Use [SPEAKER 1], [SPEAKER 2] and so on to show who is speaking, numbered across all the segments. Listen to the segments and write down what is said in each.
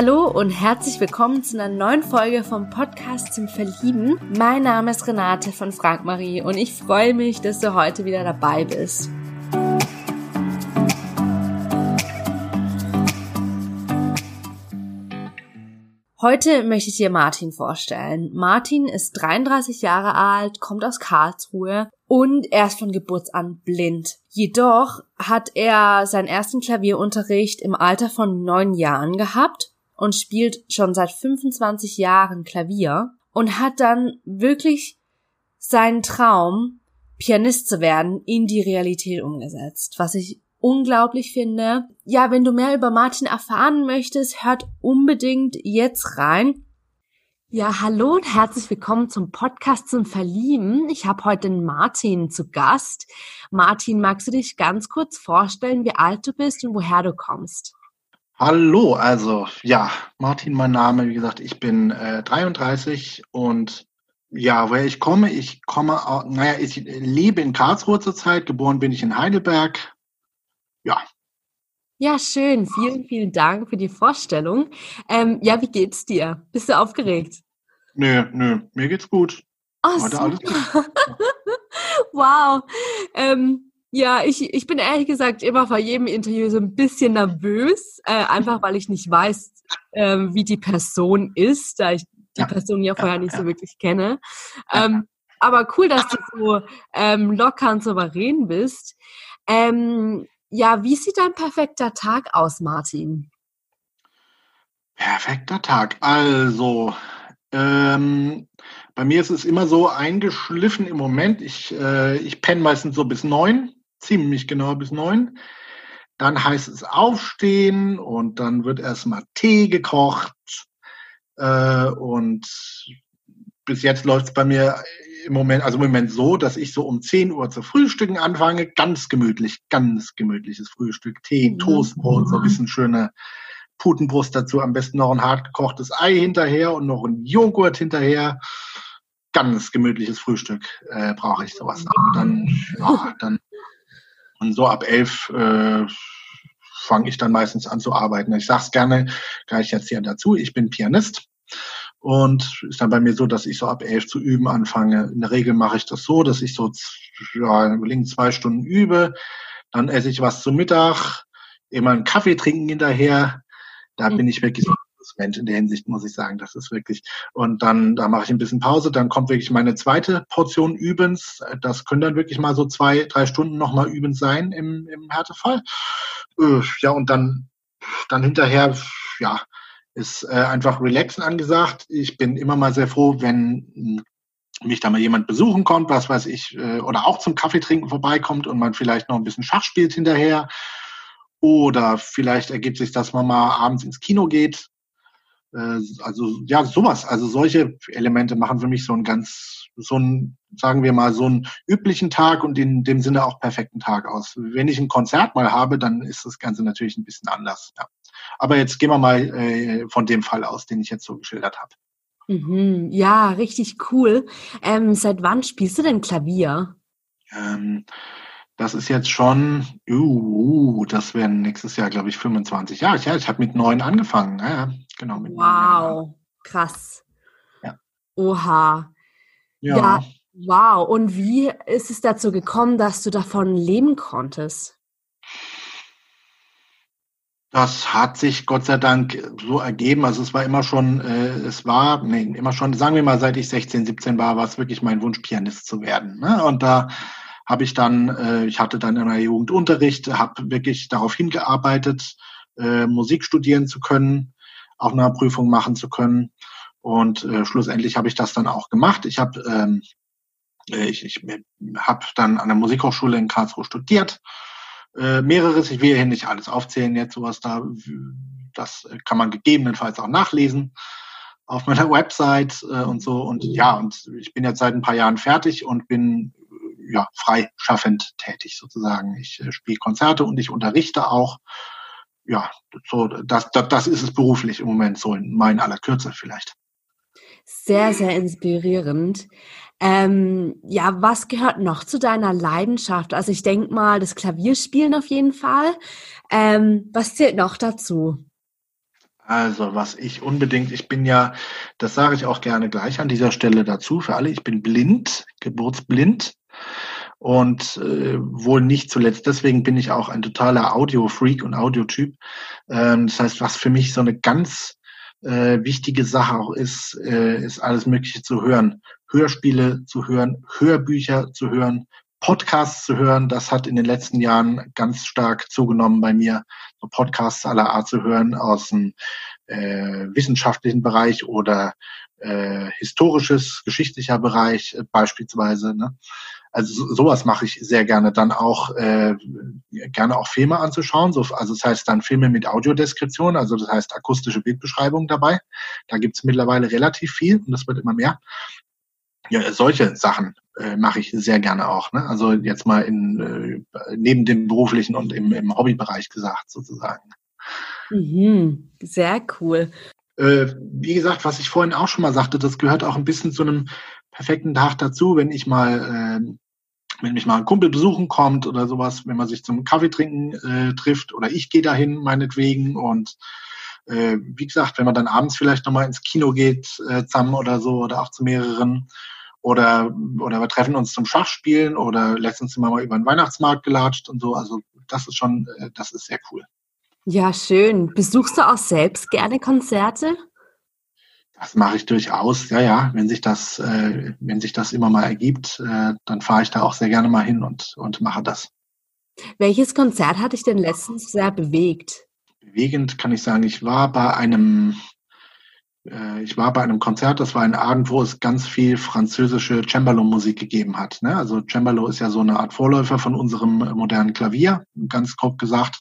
[SPEAKER 1] Hallo und herzlich willkommen zu einer neuen Folge vom Podcast zum Verlieben. Mein Name ist Renate von Frank Marie und ich freue mich, dass du heute wieder dabei bist. Heute möchte ich dir Martin vorstellen. Martin ist 33 Jahre alt, kommt aus Karlsruhe und er ist von Geburt an blind. Jedoch hat er seinen ersten Klavierunterricht im Alter von neun Jahren gehabt und spielt schon seit 25 Jahren Klavier und hat dann wirklich seinen Traum, Pianist zu werden, in die Realität umgesetzt, was ich unglaublich finde. Ja, wenn du mehr über Martin erfahren möchtest, hört unbedingt jetzt rein. Ja, hallo und herzlich willkommen zum Podcast zum Verlieben. Ich habe heute den Martin zu Gast. Martin, magst du dich ganz kurz vorstellen, wie alt du bist und woher du kommst?
[SPEAKER 2] Hallo, also ja, Martin, mein Name, wie gesagt, ich bin äh, 33 und ja, woher ich komme, ich komme, naja, ich lebe in Karlsruhe zurzeit, geboren bin ich in Heidelberg, ja.
[SPEAKER 1] Ja, schön. Vielen, vielen Dank für die Vorstellung. Ähm, ja, wie geht's dir? Bist du aufgeregt?
[SPEAKER 2] Nö, nö, mir geht's gut.
[SPEAKER 1] Oh, Heute alles gut. wow. Ähm, ja, ich, ich bin ehrlich gesagt immer vor jedem Interview so ein bisschen nervös, äh, einfach weil ich nicht weiß, äh, wie die Person ist, da ich die ja. Person ja vorher ja, nicht ja. so wirklich kenne. Ähm, aber cool, dass du so ähm, locker und souverän bist. Ähm, ja, wie sieht dein perfekter Tag aus, Martin?
[SPEAKER 2] Perfekter Tag. Also, ähm, bei mir ist es immer so eingeschliffen im Moment. Ich, äh, ich penne meistens so bis neun, ziemlich genau bis neun. Dann heißt es aufstehen und dann wird erstmal Tee gekocht. Äh, und bis jetzt läuft es bei mir im Moment, also im Moment so, dass ich so um 10 Uhr zu frühstücken anfange. Ganz gemütlich, ganz gemütliches Frühstück. Tee, mhm. Toastbrot, so ein bisschen schöne Putenbrust dazu. Am besten noch ein hart gekochtes Ei hinterher und noch ein Joghurt hinterher. Ganz gemütliches Frühstück äh, brauche ich sowas. Und dann, ja, dann und so ab elf äh, fange ich dann meistens an zu arbeiten. Ich sage es gerne gleich jetzt hier dazu. Ich bin Pianist und ist dann bei mir so, dass ich so ab elf zu üben anfange. In der Regel mache ich das so, dass ich so ja, zwei Stunden übe. Dann esse ich was zum Mittag, immer einen Kaffee trinken hinterher. Da mhm. bin ich wirklich so Mensch in der Hinsicht, muss ich sagen. Das ist wirklich. Und dann, da mache ich ein bisschen Pause. Dann kommt wirklich meine zweite Portion Übens. Das können dann wirklich mal so zwei, drei Stunden nochmal Übens sein im, im Härtefall. Äh, ja, und dann, dann hinterher, ja, ist äh, einfach relaxen angesagt. Ich bin immer mal sehr froh, wenn mich da mal jemand besuchen kommt, was weiß ich, äh, oder auch zum Kaffee trinken vorbeikommt und man vielleicht noch ein bisschen Schach spielt hinterher. Oder vielleicht ergibt sich, dass man mal abends ins Kino geht. Äh, also ja, sowas. Also solche Elemente machen für mich so einen ganz, so einen, sagen wir mal, so einen üblichen Tag und in dem Sinne auch perfekten Tag aus. Wenn ich ein Konzert mal habe, dann ist das Ganze natürlich ein bisschen anders. Ja. Aber jetzt gehen wir mal äh, von dem Fall aus, den ich jetzt so geschildert habe.
[SPEAKER 1] Mhm, ja, richtig cool. Ähm, seit wann spielst du denn Klavier?
[SPEAKER 2] Ähm, das ist jetzt schon, uh, das werden nächstes Jahr, glaube ich, 25 Jahre. Ja, ich habe mit neun angefangen. Ja, genau.
[SPEAKER 1] Wow, krass.
[SPEAKER 2] Ja.
[SPEAKER 1] Oha. Ja. ja. Wow. Und wie ist es dazu gekommen, dass du davon leben konntest?
[SPEAKER 2] Das hat sich Gott sei Dank so ergeben. Also es war immer schon, äh, es war, nee, immer schon, sagen wir mal, seit ich 16, 17 war, war es wirklich mein Wunsch, Pianist zu werden. Ne? Und da habe ich dann, äh, ich hatte dann in der Jugend Unterricht, habe wirklich darauf hingearbeitet, äh, Musik studieren zu können, auch eine Prüfung machen zu können. Und äh, schlussendlich habe ich das dann auch gemacht. Ich habe ähm, äh, ich, ich hab dann an der Musikhochschule in Karlsruhe studiert äh, mehreres. Ich will hier nicht alles aufzählen jetzt, sowas da. Das kann man gegebenenfalls auch nachlesen auf meiner Website äh, und so. Und ja, und ich bin jetzt seit ein paar Jahren fertig und bin ja freischaffend tätig sozusagen. Ich äh, spiele Konzerte und ich unterrichte auch. Ja, so das, das, das ist es beruflich im Moment so in meinen aller Kürze vielleicht.
[SPEAKER 1] Sehr, sehr inspirierend. Ähm, ja, was gehört noch zu deiner Leidenschaft? Also ich denke mal, das Klavierspielen auf jeden Fall. Ähm, was zählt noch dazu?
[SPEAKER 2] Also, was ich unbedingt, ich bin ja, das sage ich auch gerne gleich an dieser Stelle dazu für alle, ich bin blind, geburtsblind und äh, wohl nicht zuletzt deswegen bin ich auch ein totaler Audio-Freak und Audiotyp. Ähm, das heißt, was für mich so eine ganz äh, wichtige Sache auch ist, äh, ist alles Mögliche zu hören. Hörspiele zu hören, Hörbücher zu hören, Podcasts zu hören. Das hat in den letzten Jahren ganz stark zugenommen bei mir, so Podcasts aller Art zu hören aus dem äh, wissenschaftlichen Bereich oder äh, historisches, geschichtlicher Bereich äh, beispielsweise. Ne? Also so, sowas mache ich sehr gerne. Dann auch äh, gerne auch Filme anzuschauen. So, also das heißt dann Filme mit Audiodeskription, also das heißt akustische Bildbeschreibung dabei. Da gibt's mittlerweile relativ viel und das wird immer mehr. Ja, solche Sachen äh, mache ich sehr gerne auch. Ne? Also jetzt mal in äh, neben dem beruflichen und im, im Hobbybereich gesagt sozusagen.
[SPEAKER 1] Mhm, sehr cool.
[SPEAKER 2] Äh, wie gesagt, was ich vorhin auch schon mal sagte, das gehört auch ein bisschen zu einem perfekten Tag dazu, wenn ich mal, äh, wenn mich mal ein Kumpel besuchen kommt oder sowas, wenn man sich zum Kaffee trinken äh, trifft oder ich gehe dahin meinetwegen und äh, wie gesagt, wenn man dann abends vielleicht nochmal ins Kino geht äh, zusammen oder so oder auch zu mehreren oder oder wir treffen uns zum Schachspielen oder letztens sind wir mal über den Weihnachtsmarkt gelatscht und so. Also das ist schon, äh, das ist sehr cool.
[SPEAKER 1] Ja, schön. Besuchst du auch selbst gerne Konzerte?
[SPEAKER 2] Das mache ich durchaus, ja, ja. Wenn sich das, äh, wenn sich das immer mal ergibt, äh, dann fahre ich da auch sehr gerne mal hin und, und mache das.
[SPEAKER 1] Welches Konzert hat dich denn letztens sehr bewegt?
[SPEAKER 2] Bewegend kann ich sagen, ich war bei einem, ich war bei einem Konzert, das war ein Abend, wo es ganz viel französische Cembalo-Musik gegeben hat. Ne? Also Cembalo ist ja so eine Art Vorläufer von unserem modernen Klavier, ganz grob gesagt.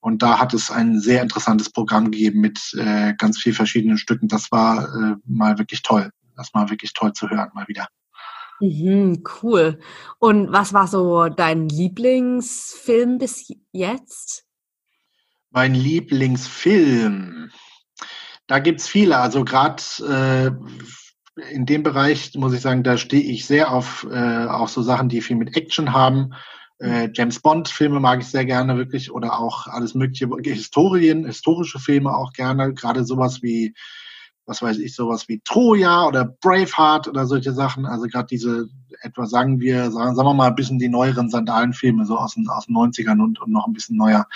[SPEAKER 2] Und da hat es ein sehr interessantes Programm gegeben mit äh, ganz vielen verschiedenen Stücken. Das war äh, mal wirklich toll. Das war wirklich toll zu hören, mal wieder.
[SPEAKER 1] Mhm, cool. Und was war so dein Lieblingsfilm bis jetzt?
[SPEAKER 2] Mein Lieblingsfilm. Da gibt's viele. Also gerade äh, in dem Bereich muss ich sagen, da stehe ich sehr auf, äh, auf so Sachen, die viel mit Action haben. Äh, James Bond Filme mag ich sehr gerne wirklich oder auch alles mögliche Historien, historische Filme auch gerne, gerade sowas wie was weiß ich, sowas wie Troja oder Braveheart oder solche Sachen. Also gerade diese, etwa sagen wir, sagen, sagen wir mal ein bisschen die neueren Sandalenfilme, so aus den, aus den 90ern und, und noch ein bisschen neuer.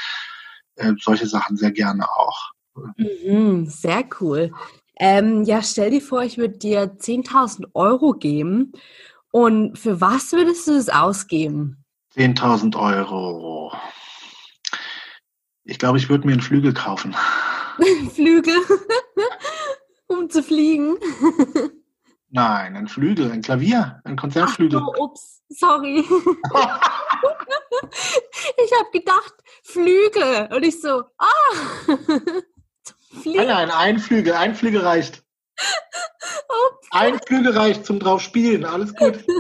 [SPEAKER 2] Äh, solche Sachen sehr gerne auch.
[SPEAKER 1] Mhm, sehr cool. Ähm, ja, stell dir vor, ich würde dir 10.000 Euro geben. Und für was würdest du es ausgeben?
[SPEAKER 2] 10.000 Euro. Ich glaube, ich würde mir einen Flügel kaufen.
[SPEAKER 1] Flügel? um zu fliegen?
[SPEAKER 2] Nein, ein Flügel, ein Klavier, ein Konzertflügel.
[SPEAKER 1] Ach, oh, ups, sorry. ich habe gedacht, Flügel. Und ich so, ah.
[SPEAKER 2] Nein, nein, ein Flügel, ein Flügel reicht. Ups. Ein Flügel reicht zum drauf spielen, alles gut.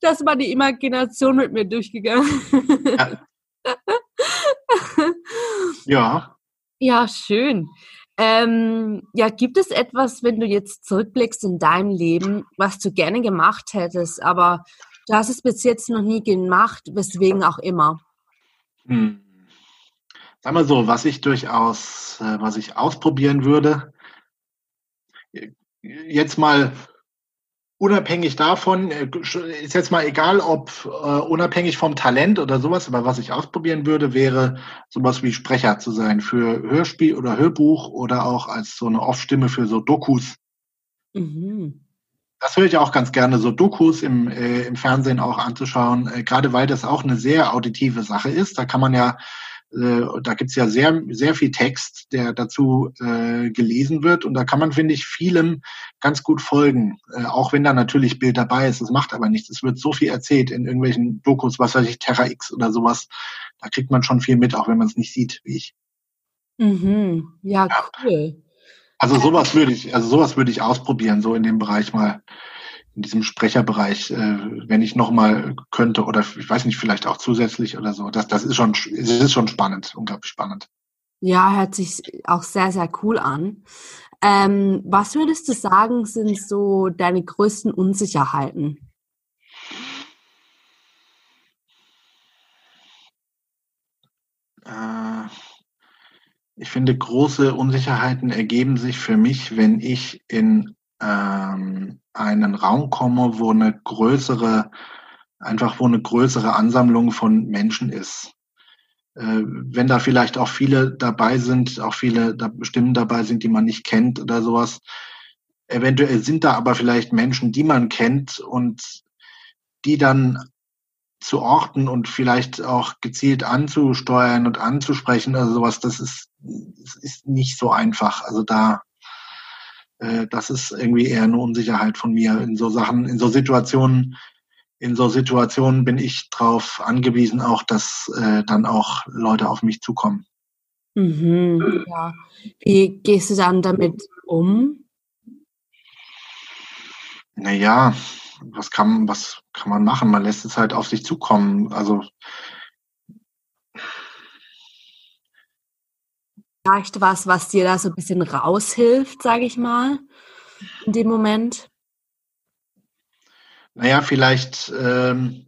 [SPEAKER 1] Das war die Imagination mit mir durchgegangen.
[SPEAKER 2] Ja. ja.
[SPEAKER 1] Ja, schön. Ähm, ja, gibt es etwas, wenn du jetzt zurückblickst in deinem Leben, was du gerne gemacht hättest, aber du hast es bis jetzt noch nie gemacht, weswegen auch immer?
[SPEAKER 2] Hm. Sag mal so, was ich durchaus, äh, was ich ausprobieren würde, jetzt mal unabhängig davon, äh, ist jetzt mal egal, ob äh, unabhängig vom Talent oder sowas, aber was ich ausprobieren würde, wäre sowas wie Sprecher zu sein für Hörspiel oder Hörbuch oder auch als so eine Off-Stimme für so Dokus. Mhm. Das höre ich auch ganz gerne, so Dokus im, äh, im Fernsehen auch anzuschauen, äh, gerade weil das auch eine sehr auditive Sache ist. Da kann man ja da gibt's ja sehr, sehr viel Text, der dazu äh, gelesen wird. Und da kann man, finde ich, vielem ganz gut folgen. Äh, auch wenn da natürlich Bild dabei ist. Das macht aber nichts. Es wird so viel erzählt in irgendwelchen Dokus, was weiß ich, Terra X oder sowas. Da kriegt man schon viel mit, auch wenn man es nicht sieht, wie ich.
[SPEAKER 1] Mhm. Ja, ja, cool.
[SPEAKER 2] Also sowas würde ich, also sowas würde ich ausprobieren, so in dem Bereich mal in diesem Sprecherbereich, äh, wenn ich nochmal könnte oder ich weiß nicht, vielleicht auch zusätzlich oder so. Das, das ist schon, es ist schon spannend, unglaublich spannend.
[SPEAKER 1] Ja, hört sich auch sehr, sehr cool an. Ähm, was würdest du sagen, sind so deine größten Unsicherheiten?
[SPEAKER 2] Äh, ich finde, große Unsicherheiten ergeben sich für mich, wenn ich in ähm, einen Raum komme, wo eine größere, einfach wo eine größere Ansammlung von Menschen ist. Äh, wenn da vielleicht auch viele dabei sind, auch viele da Stimmen dabei sind, die man nicht kennt oder sowas. Eventuell sind da aber vielleicht Menschen, die man kennt und die dann zu orten und vielleicht auch gezielt anzusteuern und anzusprechen, also sowas, das ist, das ist nicht so einfach. Also da, äh, das ist irgendwie eher eine Unsicherheit von mir in so Sachen, in so Situationen. In so Situationen bin ich darauf angewiesen, auch, dass äh, dann auch Leute auf mich zukommen.
[SPEAKER 1] Mhm, ja. Wie gehst du dann damit um?
[SPEAKER 2] Naja, was kann, was kann man machen? Man lässt es halt auf sich zukommen. Also
[SPEAKER 1] vielleicht was, was dir da so ein bisschen raushilft, sage ich mal, in dem Moment?
[SPEAKER 2] Naja, vielleicht ähm,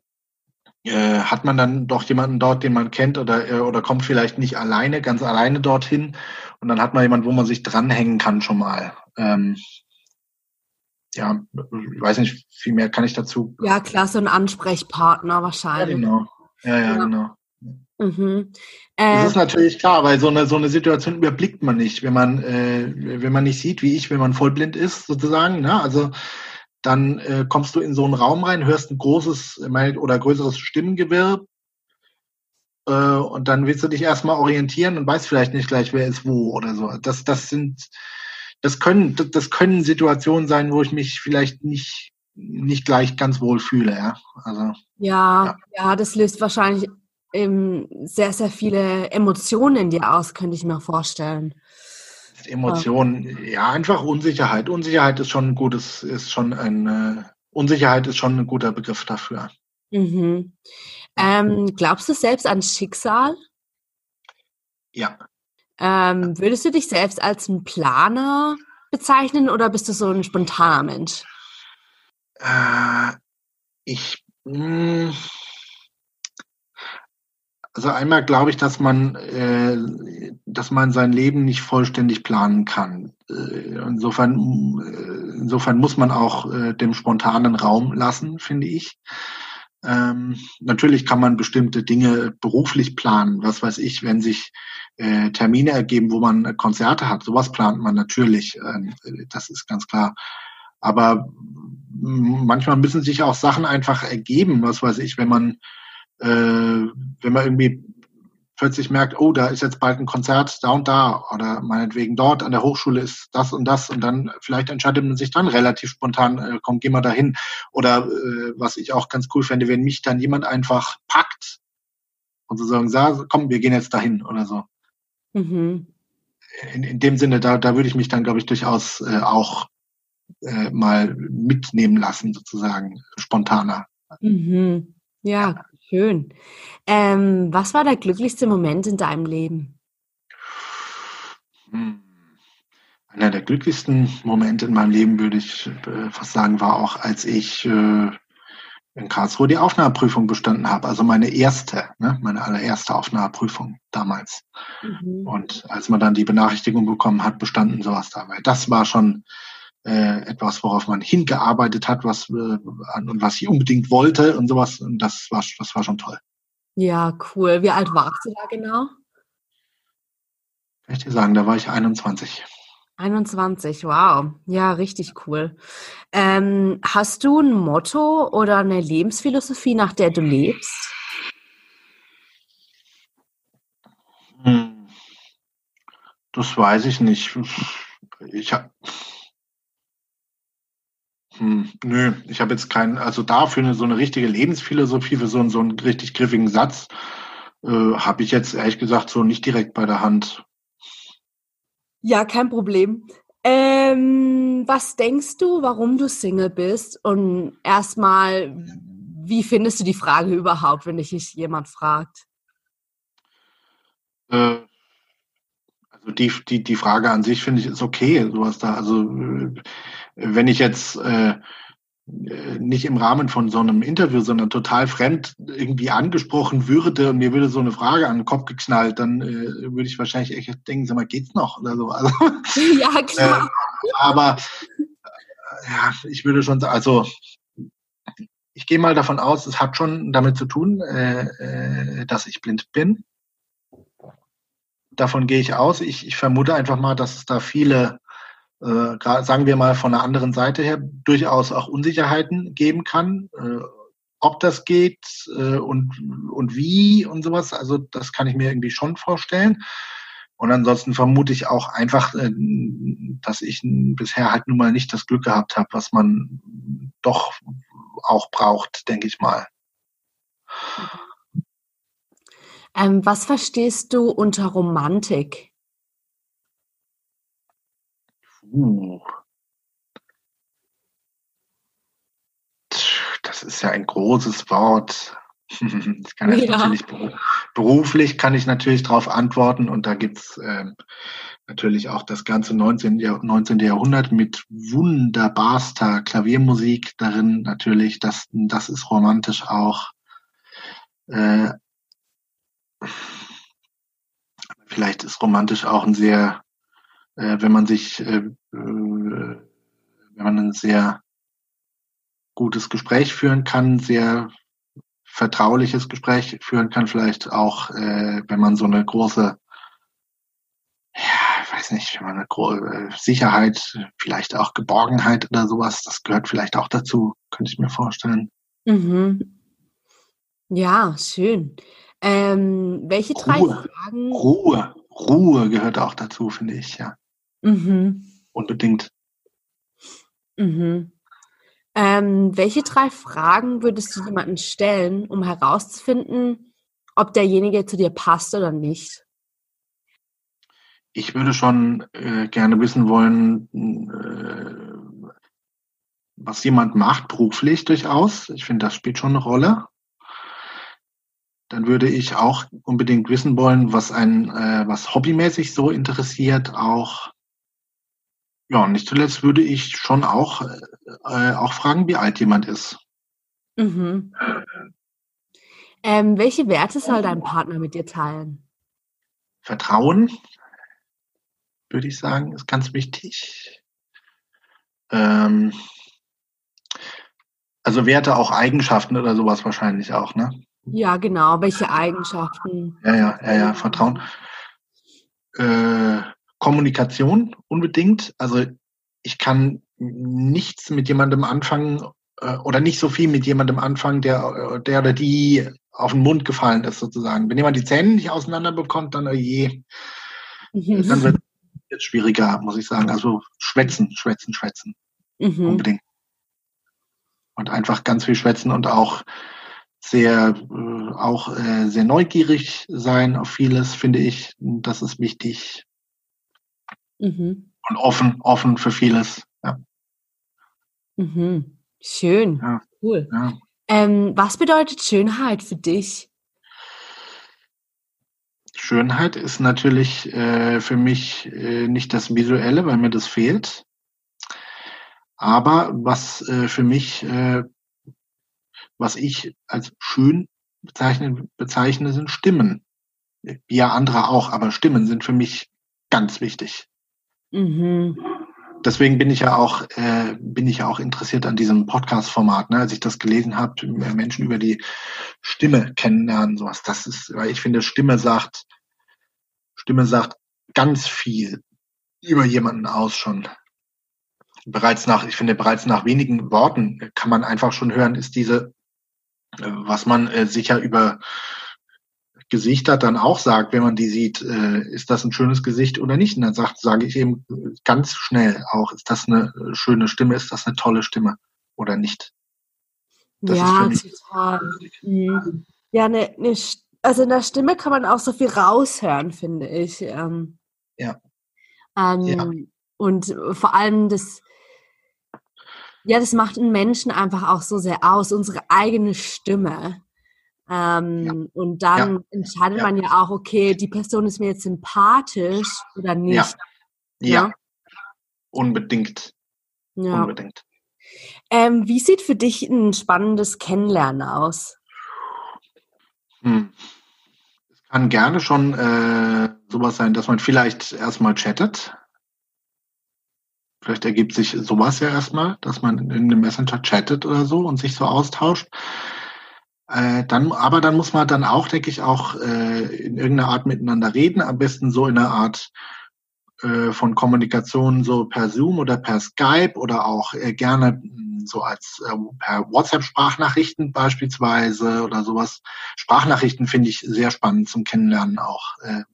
[SPEAKER 2] äh, hat man dann doch jemanden dort, den man kennt oder, äh, oder kommt vielleicht nicht alleine, ganz alleine dorthin und dann hat man jemanden, wo man sich dranhängen kann schon mal. Ähm, ja, ich weiß nicht, viel mehr kann ich dazu.
[SPEAKER 1] Ja, klar, so ein Ansprechpartner wahrscheinlich.
[SPEAKER 2] Ja, genau. Ja, ja, ja. genau. Mhm. Äh, das ist natürlich klar, weil so eine, so eine Situation überblickt man nicht, wenn man, äh, wenn man nicht sieht, wie ich, wenn man vollblind ist, sozusagen. Ne? Also dann äh, kommst du in so einen Raum rein, hörst ein großes oder größeres Stimmengewirr äh, und dann willst du dich erstmal orientieren und weißt vielleicht nicht gleich, wer ist wo oder so. Das, das sind das können, das können Situationen sein, wo ich mich vielleicht nicht, nicht gleich ganz wohl fühle, ja. Also,
[SPEAKER 1] ja, ja, ja, das löst wahrscheinlich ähm, sehr, sehr viele Emotionen in dir aus, könnte ich mir vorstellen.
[SPEAKER 2] Emotionen, ja. ja, einfach Unsicherheit. Unsicherheit ist schon ein gutes, ist schon ein, äh, Unsicherheit ist schon ein guter Begriff dafür.
[SPEAKER 1] Mhm. Ähm, glaubst du selbst an Schicksal?
[SPEAKER 2] Ja.
[SPEAKER 1] Ähm, würdest du dich selbst als ein Planer bezeichnen oder bist du so ein spontaner Mensch?
[SPEAKER 2] Äh, ich. Mh, hm, also einmal glaube ich, dass man, äh, dass man sein Leben nicht vollständig planen kann. Äh, insofern, äh, insofern muss man auch äh, dem spontanen Raum lassen, finde ich. Ähm, natürlich kann man bestimmte Dinge beruflich planen. Was weiß ich, wenn sich äh, Termine ergeben, wo man Konzerte hat. Sowas plant man natürlich. Äh, das ist ganz klar. Aber manchmal müssen sich auch Sachen einfach ergeben. Was weiß ich, wenn man, äh, wenn man irgendwie plötzlich merkt, oh, da ist jetzt bald ein Konzert da und da oder meinetwegen dort an der Hochschule ist das und das und dann vielleicht entscheidet man sich dann relativ spontan, äh, komm, geh mal dahin. Oder äh, was ich auch ganz cool fände, wenn mich dann jemand einfach packt und sozusagen sagt, komm, wir gehen jetzt dahin oder so. Mhm. In, in dem Sinne, da, da würde ich mich dann, glaube ich, durchaus äh, auch äh, mal mitnehmen lassen, sozusagen, spontaner.
[SPEAKER 1] Mhm. Ja, ja, schön. Ähm, was war der glücklichste Moment in deinem Leben?
[SPEAKER 2] Hm. Einer der glücklichsten Momente in meinem Leben, würde ich äh, fast sagen, war auch, als ich äh, in Karlsruhe die Aufnahmeprüfung bestanden habe. Also meine erste, ne, meine allererste Aufnahmeprüfung damals. Mhm. Und als man dann die Benachrichtigung bekommen hat, bestanden sowas dabei. Das war schon äh, etwas, worauf man hingearbeitet hat, was äh, und was ich unbedingt wollte und sowas. Und das war, das war schon toll.
[SPEAKER 1] Ja, cool. Wie alt warst du da genau?
[SPEAKER 2] Kann ich dir sagen, da war ich 21.
[SPEAKER 1] 21, wow. Ja, richtig cool. Ähm, hast du ein Motto oder eine Lebensphilosophie, nach der du lebst?
[SPEAKER 2] Hm. Das weiß ich nicht. Ich habe hm, nö, ich habe jetzt keinen, also dafür eine, so eine richtige Lebensphilosophie, für so, so einen richtig griffigen Satz, äh, habe ich jetzt ehrlich gesagt so nicht direkt bei der Hand.
[SPEAKER 1] Ja, kein Problem. Ähm, was denkst du, warum du Single bist? Und erstmal, wie findest du die Frage überhaupt, wenn dich jemand fragt?
[SPEAKER 2] Äh, die, die, die Frage an sich finde ich ist okay, sowas da. Also äh, wenn ich jetzt äh, äh, nicht im Rahmen von so einem Interview, sondern total fremd irgendwie angesprochen würde und mir würde so eine Frage an den Kopf geknallt, dann äh, würde ich wahrscheinlich echt denken, sag mal, geht's noch oder so. Also,
[SPEAKER 1] ja, klar.
[SPEAKER 2] Äh, aber ja, ich würde schon sagen, also ich gehe mal davon aus, es hat schon damit zu tun, äh, dass ich blind bin. Davon gehe ich aus. Ich, ich vermute einfach mal, dass es da viele äh, sagen wir mal von der anderen Seite her, durchaus auch Unsicherheiten geben kann, äh, ob das geht äh, und, und wie und sowas. Also das kann ich mir irgendwie schon vorstellen. Und ansonsten vermute ich auch einfach, äh, dass ich bisher halt nun mal nicht das Glück gehabt habe, was man doch auch braucht, denke ich mal.
[SPEAKER 1] Ähm, was verstehst du unter Romantik?
[SPEAKER 2] Uh. Das ist ja ein großes Wort. Kann ja. beruflich kann ich natürlich darauf antworten und da gibt's ähm, natürlich auch das ganze 19. Jahr, 19. Jahrhundert mit wunderbarster Klaviermusik darin natürlich. Das, das ist romantisch auch. Äh, vielleicht ist romantisch auch ein sehr äh, wenn man sich, äh, äh, wenn man ein sehr gutes Gespräch führen kann, sehr vertrauliches Gespräch führen kann, vielleicht auch, äh, wenn man so eine große, ja, weiß nicht, wenn man eine große äh, Sicherheit, vielleicht auch Geborgenheit oder sowas, das gehört vielleicht auch dazu, könnte ich mir vorstellen.
[SPEAKER 1] Mhm. Ja, schön. Ähm, welche drei
[SPEAKER 2] Ruhe,
[SPEAKER 1] Fragen?
[SPEAKER 2] Ruhe, Ruhe gehört auch dazu, finde ich, ja.
[SPEAKER 1] Mhm.
[SPEAKER 2] Unbedingt.
[SPEAKER 1] Mhm. Ähm, welche drei Fragen würdest du jemanden stellen, um herauszufinden, ob derjenige zu dir passt oder nicht?
[SPEAKER 2] Ich würde schon äh, gerne wissen wollen, äh, was jemand macht, beruflich durchaus. Ich finde, das spielt schon eine Rolle. Dann würde ich auch unbedingt wissen wollen, was ein, äh, was hobbymäßig so interessiert, auch ja, und nicht zuletzt würde ich schon auch, äh, auch fragen, wie alt jemand ist.
[SPEAKER 1] Mhm. Ähm, welche Werte soll dein Partner mit dir teilen?
[SPEAKER 2] Vertrauen, würde ich sagen, ist ganz wichtig. Ähm, also Werte auch Eigenschaften oder sowas wahrscheinlich auch, ne?
[SPEAKER 1] Ja, genau. Welche Eigenschaften?
[SPEAKER 2] Ja, ja, ja, ja, Vertrauen. Äh, Kommunikation unbedingt. Also ich kann nichts mit jemandem anfangen äh, oder nicht so viel mit jemandem anfangen, der, der oder die auf den Mund gefallen ist sozusagen. Wenn jemand die Zähne nicht auseinander bekommt, dann oh je, mhm. dann wird es schwieriger, muss ich sagen. Also schwätzen, schwätzen, schwätzen. Mhm. Unbedingt. Und einfach ganz viel schwätzen und auch sehr, äh, auch äh, sehr neugierig sein auf vieles, finde ich. Das ist wichtig. Mhm. Und offen, offen für vieles. Ja.
[SPEAKER 1] Mhm. Schön. Ja. Cool. Ja. Ähm, was bedeutet Schönheit für dich?
[SPEAKER 2] Schönheit ist natürlich äh, für mich äh, nicht das Visuelle, weil mir das fehlt. Aber was äh, für mich, äh, was ich als schön bezeichne, bezeichne, sind Stimmen. Ja andere auch, aber Stimmen sind für mich ganz wichtig. Mhm. Deswegen bin ich ja auch äh, bin ich ja auch interessiert an diesem Podcast-Format. Ne? Als ich das gelesen habe, Menschen über die Stimme kennenlernen, sowas. Das ist, weil ich finde, Stimme sagt Stimme sagt ganz viel über jemanden aus schon. Bereits nach, ich finde, bereits nach wenigen Worten kann man einfach schon hören, ist diese, was man äh, sicher über Gesichter dann auch sagt, wenn man die sieht, äh, ist das ein schönes Gesicht oder nicht. Und dann sagt, sage ich eben ganz schnell auch, ist das eine schöne Stimme, ist das eine tolle Stimme oder nicht.
[SPEAKER 1] Das ja, total. Mhm. Ja, ne, ne, also in der Stimme kann man auch so viel raushören, finde ich. Ähm,
[SPEAKER 2] ja.
[SPEAKER 1] Ähm, ja. Und vor allem das, ja, das macht einen Menschen einfach auch so sehr aus, unsere eigene Stimme. Ähm, ja. Und dann ja. entscheidet ja. man ja auch, okay, die Person ist mir jetzt sympathisch oder nicht.
[SPEAKER 2] Ja, ja. unbedingt. Unbedingt.
[SPEAKER 1] Ähm, wie sieht für dich ein spannendes Kennenlernen aus?
[SPEAKER 2] Hm. Es kann gerne schon äh, sowas sein, dass man vielleicht erstmal chattet. Vielleicht ergibt sich sowas ja erstmal, dass man in einem Messenger chattet oder so und sich so austauscht. Äh, dann, aber dann muss man dann auch, denke ich, auch äh, in irgendeiner Art miteinander reden, am besten so in einer Art äh, von Kommunikation so per Zoom oder per Skype oder auch äh, gerne hm, so als äh, per WhatsApp-Sprachnachrichten beispielsweise oder sowas. Sprachnachrichten finde ich sehr spannend zum Kennenlernen auch, äh,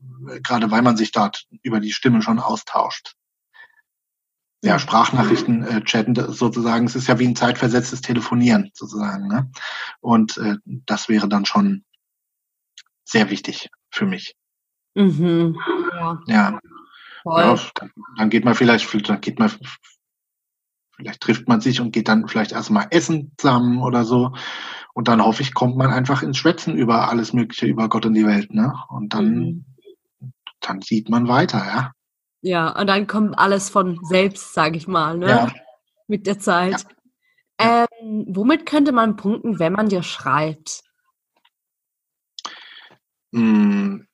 [SPEAKER 2] gerade weil man sich dort über die Stimme schon austauscht. Ja, Sprachnachrichten äh, chatten sozusagen, es ist ja wie ein zeitversetztes Telefonieren sozusagen. Ne? Und äh, das wäre dann schon sehr wichtig für mich.
[SPEAKER 1] Mhm. Ja.
[SPEAKER 2] ja. Ja, dann geht man vielleicht, dann geht man, vielleicht trifft man sich und geht dann vielleicht erstmal essen zusammen oder so. Und dann hoffe ich, kommt man einfach ins Schwätzen über alles Mögliche, über Gott und die Welt, ne? Und dann, mhm. dann sieht man weiter, ja.
[SPEAKER 1] Ja, und dann kommt alles von selbst, sage ich mal, ne? Ja. Mit der Zeit. Ja. Ähm, womit könnte man punkten, wenn man dir schreibt?
[SPEAKER 2] Hm,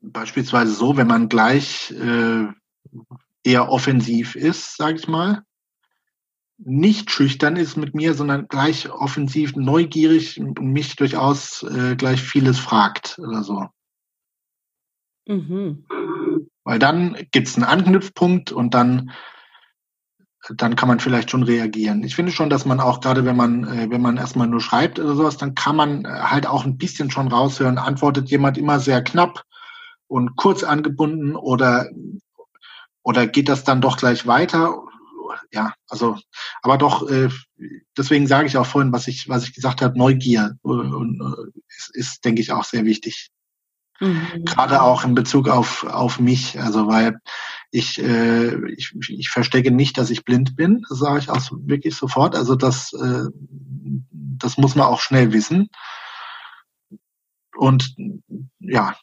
[SPEAKER 2] beispielsweise so, wenn man gleich äh, eher offensiv ist, sage ich mal, nicht schüchtern ist mit mir, sondern gleich offensiv, neugierig und mich durchaus äh, gleich vieles fragt oder so. Mhm. Weil dann gibt es einen Anknüpfpunkt und dann, dann kann man vielleicht schon reagieren. Ich finde schon, dass man auch gerade, wenn man, äh, wenn man erstmal nur schreibt oder sowas, dann kann man halt auch ein bisschen schon raushören, antwortet jemand immer sehr knapp und kurz angebunden oder, oder geht das dann doch gleich weiter? Ja, also, aber doch, äh, deswegen sage ich auch vorhin, was ich, was ich gesagt habe, Neugier äh, äh, ist, ist, denke ich, auch sehr wichtig. Mhm. Gerade auch in Bezug auf, auf mich, also weil ich, äh, ich, ich verstecke nicht, dass ich blind bin, das sage ich auch wirklich sofort. Also das, äh, das muss man auch schnell wissen. Und ja,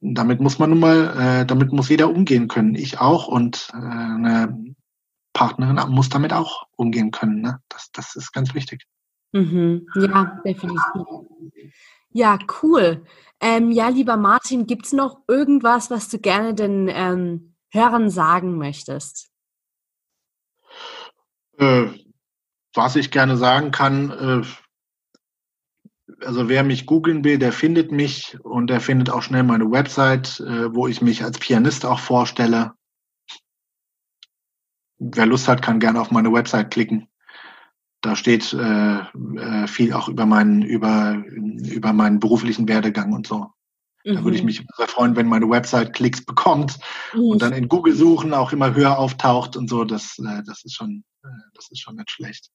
[SPEAKER 2] damit muss man nun mal, äh, damit muss jeder umgehen können. Ich auch und äh, eine Partnerin muss damit auch umgehen können. Ne? Das, das ist ganz wichtig.
[SPEAKER 1] Mhm. Ja, definitiv. Ja, cool. Ähm, ja, lieber Martin, gibt es noch irgendwas, was du gerne den ähm, Hörern sagen möchtest?
[SPEAKER 2] Äh, was ich gerne sagen kann, äh, also wer mich googeln will, der findet mich und der findet auch schnell meine Website, äh, wo ich mich als Pianist auch vorstelle. Wer Lust hat, kann gerne auf meine Website klicken. Da steht äh, äh, viel auch über meinen, über, über meinen beruflichen Werdegang und so. Mhm. Da würde ich mhm. mich sehr freuen, wenn meine Website Klicks bekommt mhm. und dann in Google suchen auch immer höher auftaucht und so. Das, äh, das ist schon, äh, das ist schon nicht schlecht.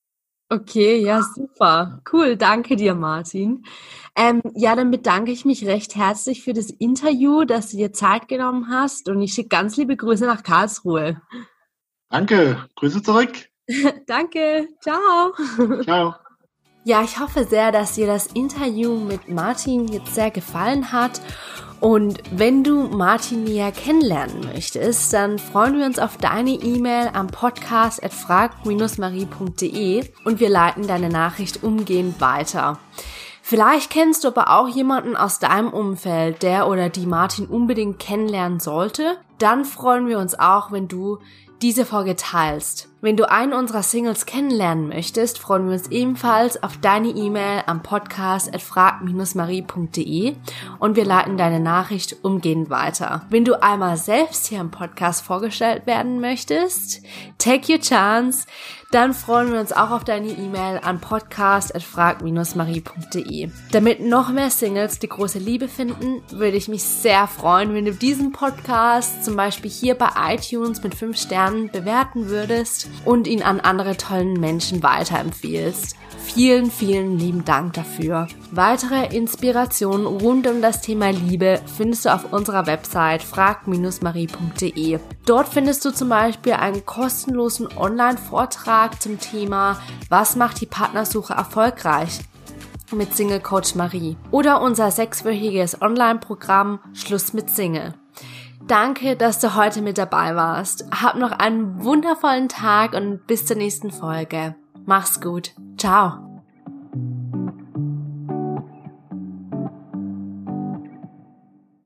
[SPEAKER 1] Okay, ja, super. Cool, danke dir, Martin. Ähm, ja, dann bedanke ich mich recht herzlich für das Interview, dass du dir Zeit genommen hast und ich schicke ganz liebe Grüße nach Karlsruhe.
[SPEAKER 2] Danke, Grüße zurück.
[SPEAKER 1] danke, ciao.
[SPEAKER 2] Ciao.
[SPEAKER 1] Ja, ich hoffe sehr, dass dir das Interview mit Martin jetzt sehr gefallen hat und wenn du Martin näher kennenlernen möchtest, dann freuen wir uns auf deine E-Mail am Podcast at frag-marie.de und wir leiten deine Nachricht umgehend weiter. Vielleicht kennst du aber auch jemanden aus deinem Umfeld, der oder die Martin unbedingt kennenlernen sollte. Dann freuen wir uns auch, wenn du diese Folge teilst. Wenn du einen unserer Singles kennenlernen möchtest, freuen wir uns ebenfalls auf deine E-Mail am Podcast at frag-marie.de und wir leiten deine Nachricht umgehend weiter. Wenn du einmal selbst hier im Podcast vorgestellt werden möchtest, take your chance, dann freuen wir uns auch auf deine E-Mail an podcast.frag-marie.de. Damit noch mehr Singles die große Liebe finden, würde ich mich sehr freuen, wenn du diesen Podcast zum Beispiel hier bei iTunes mit 5 Sternen bewerten würdest und ihn an andere tollen Menschen weiterempfiehlst. Vielen, vielen lieben Dank dafür. Weitere Inspirationen rund um das Thema Liebe findest du auf unserer Website frag-marie.de. Dort findest du zum Beispiel einen kostenlosen Online-Vortrag zum Thema Was macht die Partnersuche erfolgreich? mit Single Coach Marie oder unser sechswöchiges Online-Programm Schluss mit Single. Danke, dass du heute mit dabei warst. Hab noch einen wundervollen Tag und bis zur nächsten Folge. Mach's gut. Ciao.